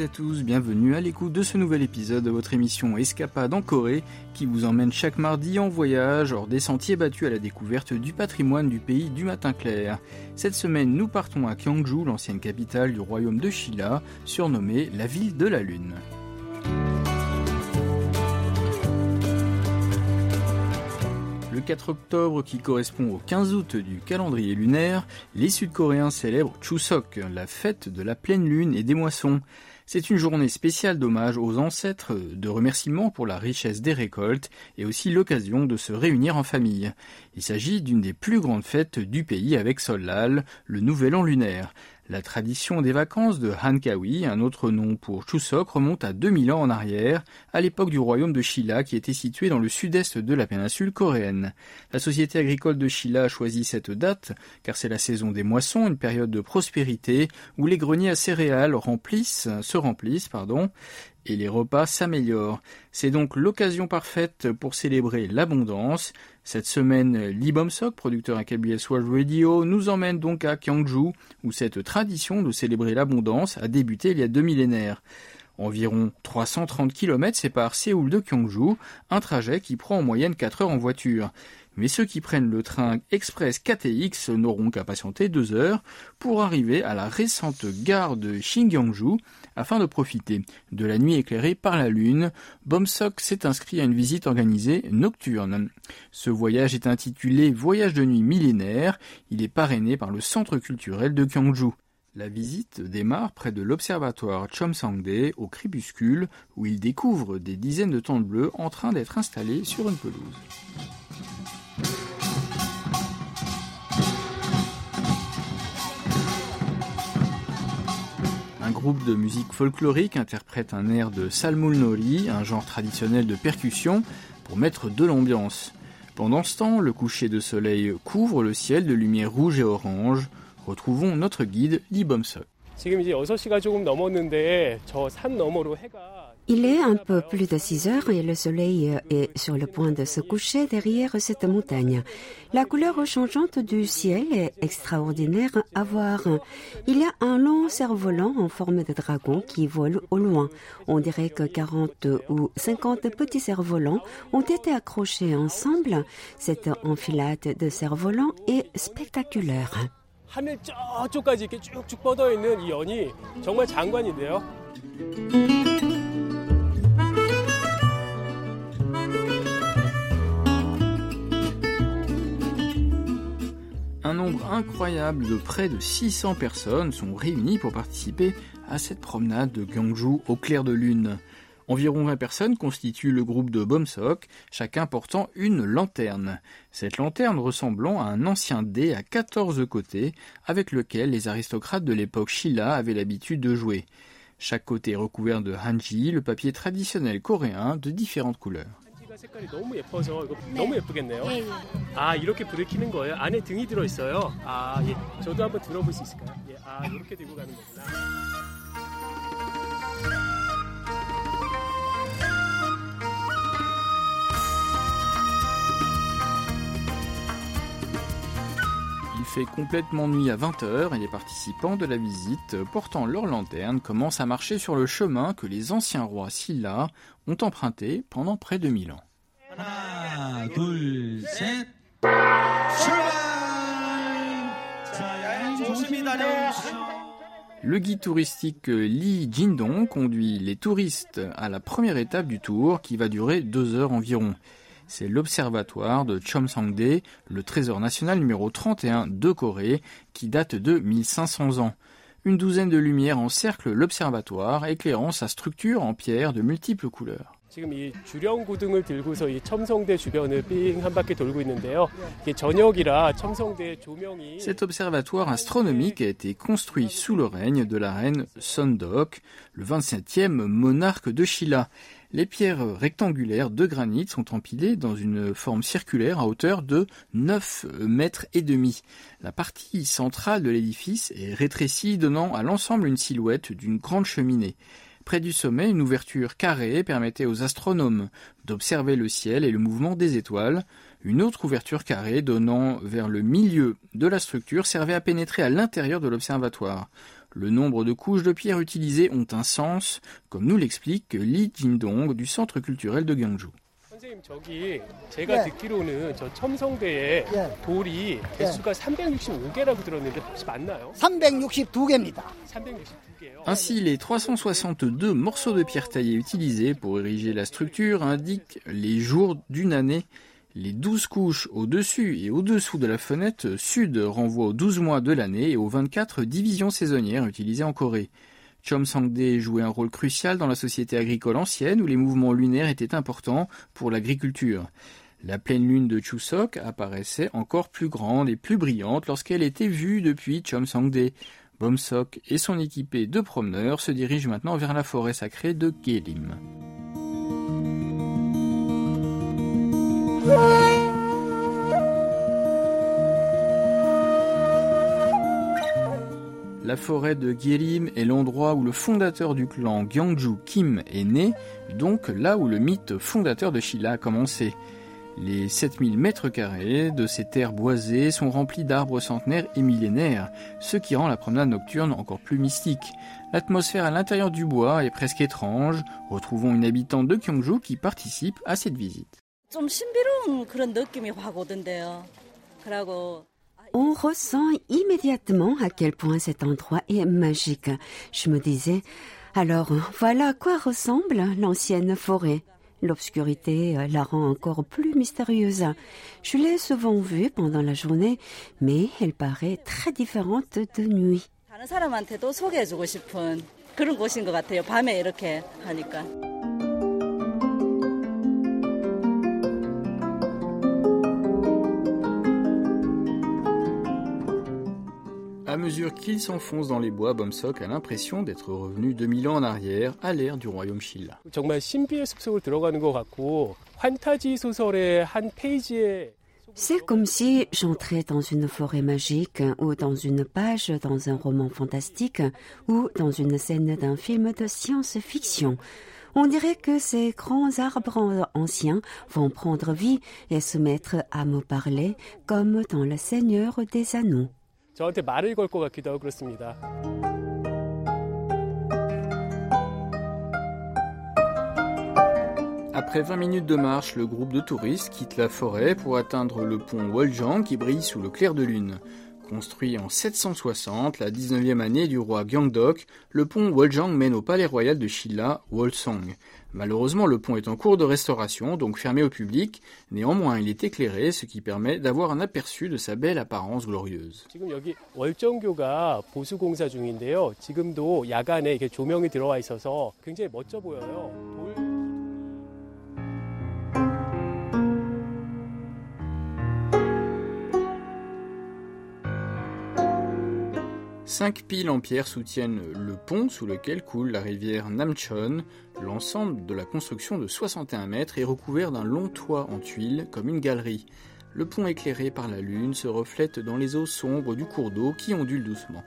à tous, bienvenue à l'écoute de ce nouvel épisode de votre émission Escapade en Corée qui vous emmène chaque mardi en voyage hors des sentiers battus à la découverte du patrimoine du pays du matin clair. Cette semaine, nous partons à Gyeongju, l'ancienne capitale du royaume de Shilla, surnommée la ville de la lune. Le 4 octobre, qui correspond au 15 août du calendrier lunaire, les Sud-Coréens célèbrent Chuseok, la fête de la pleine lune et des moissons. C'est une journée spéciale d'hommage aux ancêtres, de remerciements pour la richesse des récoltes et aussi l'occasion de se réunir en famille. Il s'agit d'une des plus grandes fêtes du pays avec Solal, le nouvel an lunaire. La tradition des vacances de Hankawi, un autre nom pour Chuseok, remonte à 2000 ans en arrière, à l'époque du royaume de Shilla qui était situé dans le sud-est de la péninsule coréenne. La société agricole de Shilla a choisi cette date car c'est la saison des moissons, une période de prospérité où les greniers à céréales remplissent, se remplissent, pardon, et les repas s'améliorent. C'est donc l'occasion parfaite pour célébrer l'abondance. Cette semaine, Lee Bomsok, producteur à KBS World Radio, nous emmène donc à Gyeongju, où cette tradition de célébrer l'abondance a débuté il y a deux millénaires. Environ 330 km séparent Séoul de Gyeongju, un trajet qui prend en moyenne 4 heures en voiture mais ceux qui prennent le train express KTX n'auront qu'à patienter deux heures pour arriver à la récente gare de Shingyangju afin de profiter de la nuit éclairée par la lune. Bomsok s'est inscrit à une visite organisée nocturne. Ce voyage est intitulé Voyage de nuit millénaire. Il est parrainé par le centre culturel de Gyeongju. La visite démarre près de l'observatoire Chomsangde au crépuscule où il découvre des dizaines de tentes bleues en train d'être installées sur une pelouse. Un groupe de musique folklorique interprète un air de Salmul Nori, un genre traditionnel de percussion, pour mettre de l'ambiance. Pendant ce temps, le coucher de soleil couvre le ciel de lumière rouge et orange. Retrouvons notre guide Lee. Il est un peu plus de 6 heures et le soleil est sur le point de se coucher derrière cette montagne. La couleur changeante du ciel est extraordinaire à voir. Il y a un long cerf-volant en forme de dragon qui vole au loin. On dirait que 40 ou 50 petits cerfs-volants ont été accrochés ensemble. Cette enfilade de cerfs-volants est spectaculaire. Un nombre incroyable de près de 600 personnes sont réunies pour participer à cette promenade de Gyeongju au clair de lune. Environ 20 personnes constituent le groupe de Bomsok, chacun portant une lanterne. Cette lanterne ressemblant à un ancien dé à 14 côtés avec lequel les aristocrates de l'époque Shilla avaient l'habitude de jouer. Chaque côté est recouvert de hanji, le papier traditionnel coréen de différentes couleurs. Fait complètement nuit à 20h et les participants de la visite, portant leur lanterne, commencent à marcher sur le chemin que les anciens rois Silla ont emprunté pendant près de 1000 ans. Le guide touristique Lee Jindong conduit les touristes à la première étape du tour qui va durer deux heures environ. C'est l'observatoire de Chomsangde, le trésor national numéro 31 de Corée, qui date de 1500 ans. Une douzaine de lumières encerclent l'observatoire, éclairant sa structure en pierre de multiples couleurs. 지금 이 주령 고등을 들고서 이 첨성대 주변을 삥한 바퀴 돌고 있는데요. 이게 저녁이라 첨성대 조명이 Cet observatoire astronomique a été construit sous le règne de la reine Sondok, le 27e monarque de Shilla. Les pierres rectangulaires de granit sont empilées dans une forme circulaire à hauteur de 9 mètres et demi. La partie centrale de l'édifice est rétrécie, donnant à l'ensemble une silhouette d'une grande cheminée. Près du sommet, une ouverture carrée permettait aux astronomes d'observer le ciel et le mouvement des étoiles. Une autre ouverture carrée donnant vers le milieu de la structure servait à pénétrer à l'intérieur de l'observatoire. Le nombre de couches de pierre utilisées ont un sens, comme nous l'explique Lee Jindong du Centre culturel de Gyeongju. 선생님 저기 제가 예. 듣기로는 저 첨성대에 예. 돌이 개수가 365개라고 들었는데 혹시 맞나요? 362개입니다. 362개요. Ainsi, les 362 morceaux de pierre taillée utilisés pour ériger la structure indiquent les jours d'une année. les 12 couches au-dessus et au-dessous de la fenêtre sud renvoient aux 12 mois de l'année et aux 24 divisions saisonnières utilisées en Corée. Chom Sang-dae jouait un rôle crucial dans la société agricole ancienne où les mouvements lunaires étaient importants pour l'agriculture. La pleine lune de Chuseok apparaissait encore plus grande et plus brillante lorsqu'elle était vue depuis Chom Sang-dae. Bomsok et son équipée de promeneurs se dirigent maintenant vers la forêt sacrée de Gelim. La forêt de Gyerim est l'endroit où le fondateur du clan Gyeongju Kim est né, donc là où le mythe fondateur de Shilla a commencé. Les 7000 mètres carrés de ces terres boisées sont remplis d'arbres centenaires et millénaires, ce qui rend la promenade nocturne encore plus mystique. L'atmosphère à l'intérieur du bois est presque étrange. Retrouvons une habitante de Gyeongju qui participe à cette visite. On ressent immédiatement à quel point cet endroit est magique. Je me disais, alors voilà à quoi ressemble l'ancienne forêt. L'obscurité la rend encore plus mystérieuse. Je l'ai souvent vue pendant la journée, mais elle paraît très différente de nuit. mesure qu'il s'enfonce dans les bois, Bomsok a l'impression d'être revenu 2000 ans en arrière à l'ère du royaume Shilla. C'est comme si j'entrais dans une forêt magique ou dans une page dans un roman fantastique ou dans une scène d'un film de science-fiction. On dirait que ces grands arbres anciens vont prendre vie et se mettre à me parler comme dans Le Seigneur des Anneaux. 저한테 말을 걸 것 같기도 하고 그렇습니다. Après 20 minutes de marche, le groupe de touristes quitte la forêt pour atteindre le pont Woljang qui brille sous le clair de lune. Construit en 760, la 19e année du roi Gyeongdok, le pont Woljang mène au palais royal de Shilla, Wolsong. Malheureusement, le pont est en cours de restauration, donc fermé au public. Néanmoins, il est éclairé, ce qui permet d'avoir un aperçu de sa belle apparence glorieuse. Cinq piles en pierre soutiennent le pont sous lequel coule la rivière Namchon. L'ensemble de la construction de 61 mètres est recouvert d'un long toit en tuiles comme une galerie. Le pont éclairé par la lune se reflète dans les eaux sombres du cours d'eau qui ondule doucement.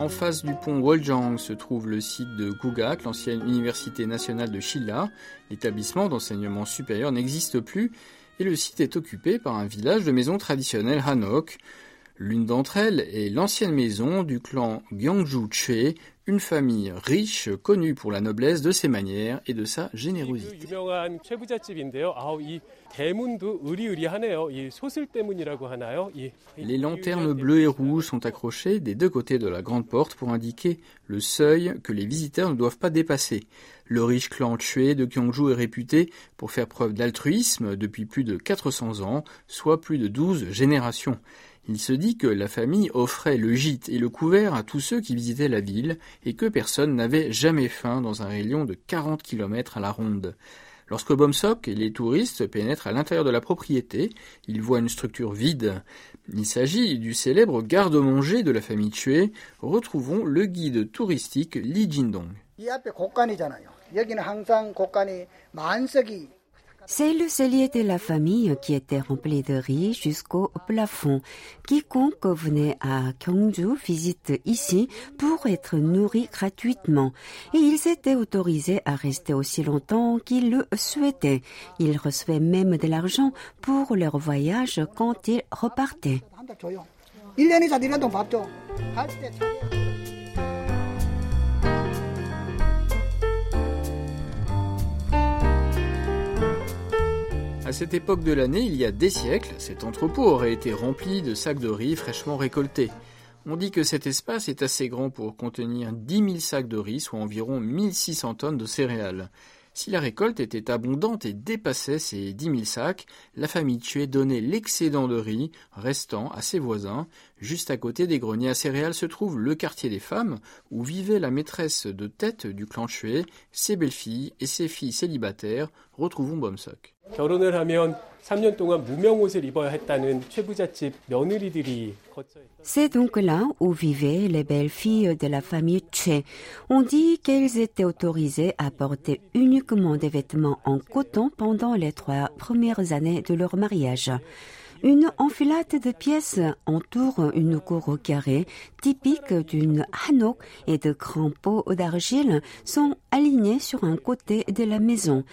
En face du pont Woljang se trouve le site de Gugak, l'ancienne université nationale de Shilla. L'établissement d'enseignement supérieur n'existe plus et le site est occupé par un village de maisons traditionnelles Hanok. L'une d'entre elles est l'ancienne maison du clan Gyeongju-chae, une famille riche connue pour la noblesse de ses manières et de sa générosité. Les lanternes bleues et rouges sont accrochées des deux côtés de la grande porte pour indiquer le seuil que les visiteurs ne doivent pas dépasser. Le riche clan Chue de Gyeongju est réputé pour faire preuve d'altruisme depuis plus de 400 ans, soit plus de 12 générations. Il se dit que la famille offrait le gîte et le couvert à tous ceux qui visitaient la ville et que personne n'avait jamais faim dans un rayon de 40 km à la ronde. Lorsque Bomsok et les touristes pénètrent à l'intérieur de la propriété, ils voient une structure vide. Il s'agit du célèbre garde-manger de la famille Chue. Retrouvons le guide touristique Lee Jindong. C'est le cellier de la famille qui était rempli de riz jusqu'au plafond. Quiconque venait à Gyeongju visite ici pour être nourri gratuitement. Et ils étaient autorisés à rester aussi longtemps qu'ils le souhaitaient. Ils recevaient même de l'argent pour leur voyage quand ils repartaient. À cette époque de l'année, il y a des siècles, cet entrepôt aurait été rempli de sacs de riz fraîchement récoltés. On dit que cet espace est assez grand pour contenir 10 000 sacs de riz, soit environ 1600 tonnes de céréales. Si la récolte était abondante et dépassait ces 10 000 sacs, la famille tuée donnait l'excédent de riz restant à ses voisins. Juste à côté des greniers à céréales se trouve le quartier des femmes, où vivait la maîtresse de tête du clan ses belles-filles et ses filles célibataires. Retrouvons Bomsok. C'est donc là où vivaient les belles filles de la famille Che. On dit qu'elles étaient autorisées à porter uniquement des vêtements en coton pendant les trois premières années de leur mariage. Une enfilade de pièces entoure une cour carrée typique d'une hanok et de grands pots d'argile sont alignés sur un côté de la maison.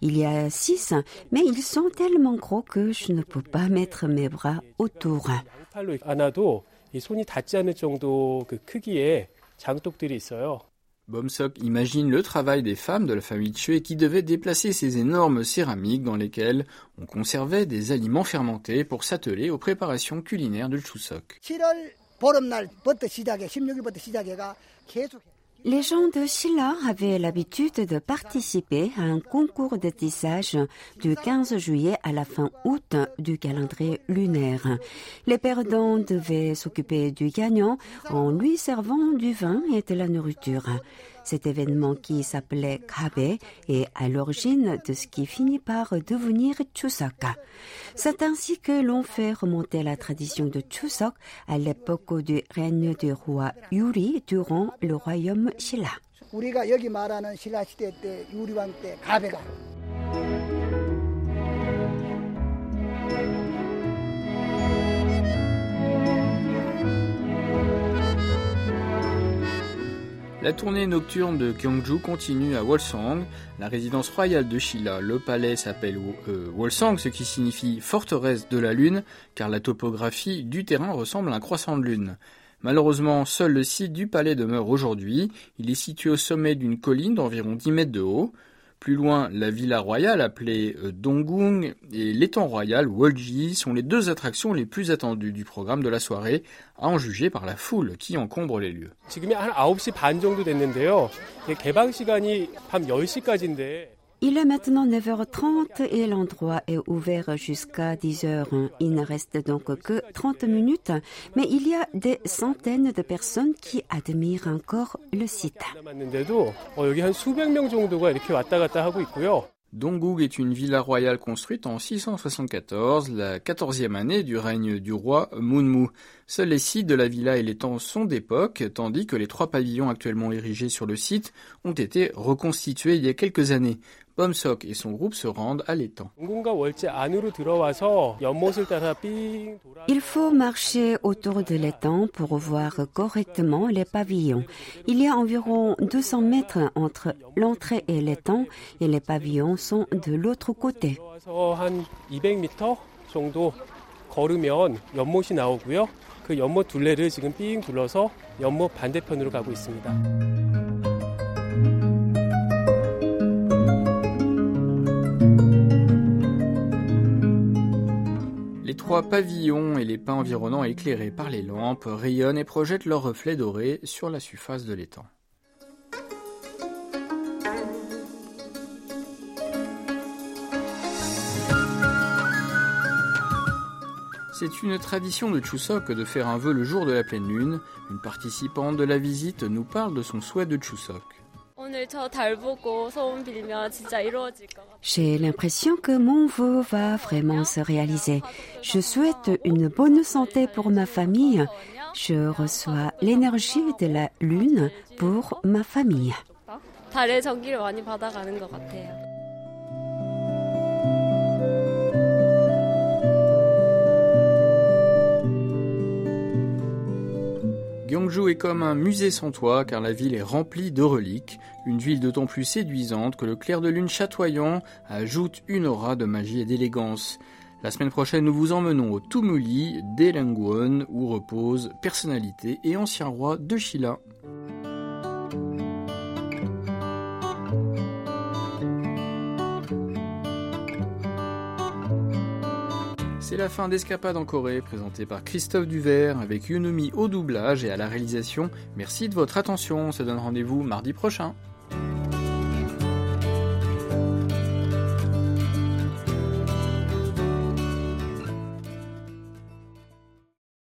Il y a six, mais ils sont tellement gros que je ne peux pas mettre mes bras autour. Bomsok imagine le travail des femmes de la famille Chue qui devaient déplacer ces énormes céramiques dans lesquelles on conservait des aliments fermentés pour s'atteler aux préparations culinaires de Chusok. Les gens de Shilla avaient l'habitude de participer à un concours de tissage du 15 juillet à la fin août du calendrier lunaire. Les perdants devaient s'occuper du gagnant en lui servant du vin et de la nourriture. Cet événement qui s'appelait Kabe est à l'origine de ce qui finit par devenir Chuseok. C'est ainsi que l'on fait remonter la tradition de Chuseok à l'époque du règne du roi Yuri durant le royaume Shilla. La tournée nocturne de Gyeongju continue à Wolsang, la résidence royale de Shilla. Le palais s'appelle euh, Wolsang, ce qui signifie forteresse de la lune, car la topographie du terrain ressemble à un croissant de lune. Malheureusement, seul le site du palais demeure aujourd'hui. Il est situé au sommet d'une colline d'environ 10 mètres de haut. Plus loin, la villa royale appelée euh, Donggung et l'étang royal Wolji sont les deux attractions les plus attendues du programme de la soirée, à en juger par la foule qui encombre les lieux. Il est maintenant 9h30 et l'endroit est ouvert jusqu'à 10h. Il ne reste donc que 30 minutes, mais il y a des centaines de personnes qui admirent encore le site. Dongguk est une villa royale construite en 674, la quatorzième année du règne du roi Munmu. Seuls les sites de la villa et les temps sont d'époque, tandis que les trois pavillons actuellement érigés sur le site ont été reconstitués il y a quelques années. Bomsok et son groupe se rendent à l'étang. Il faut marcher autour de l'étang pour voir correctement les pavillons. Il y a environ 200 mètres entre l'entrée et l'étang et les pavillons sont de l'autre côté. Les trois pavillons et les pins environnants éclairés par les lampes rayonnent et projettent leurs reflets dorés sur la surface de l'étang. C'est une tradition de Chuseok de faire un vœu le jour de la pleine lune. Une participante de la visite nous parle de son souhait de Chuseok. J'ai l'impression que mon vœu va vraiment se réaliser. Je souhaite une bonne santé pour ma famille. Je reçois l'énergie de la lune pour ma famille. Gyeongju est comme un musée sans toit car la ville est remplie de reliques, une ville d'autant plus séduisante que le clair de lune chatoyant ajoute une aura de magie et d'élégance. La semaine prochaine, nous vous emmenons au Tumuli d'Elangwon où repose personnalité et ancien roi de Shilla. C'est la fin d'Escapade en Corée, présentée par Christophe Duvert, avec Yunumi au doublage et à la réalisation. Merci de votre attention, on se donne rendez-vous mardi prochain.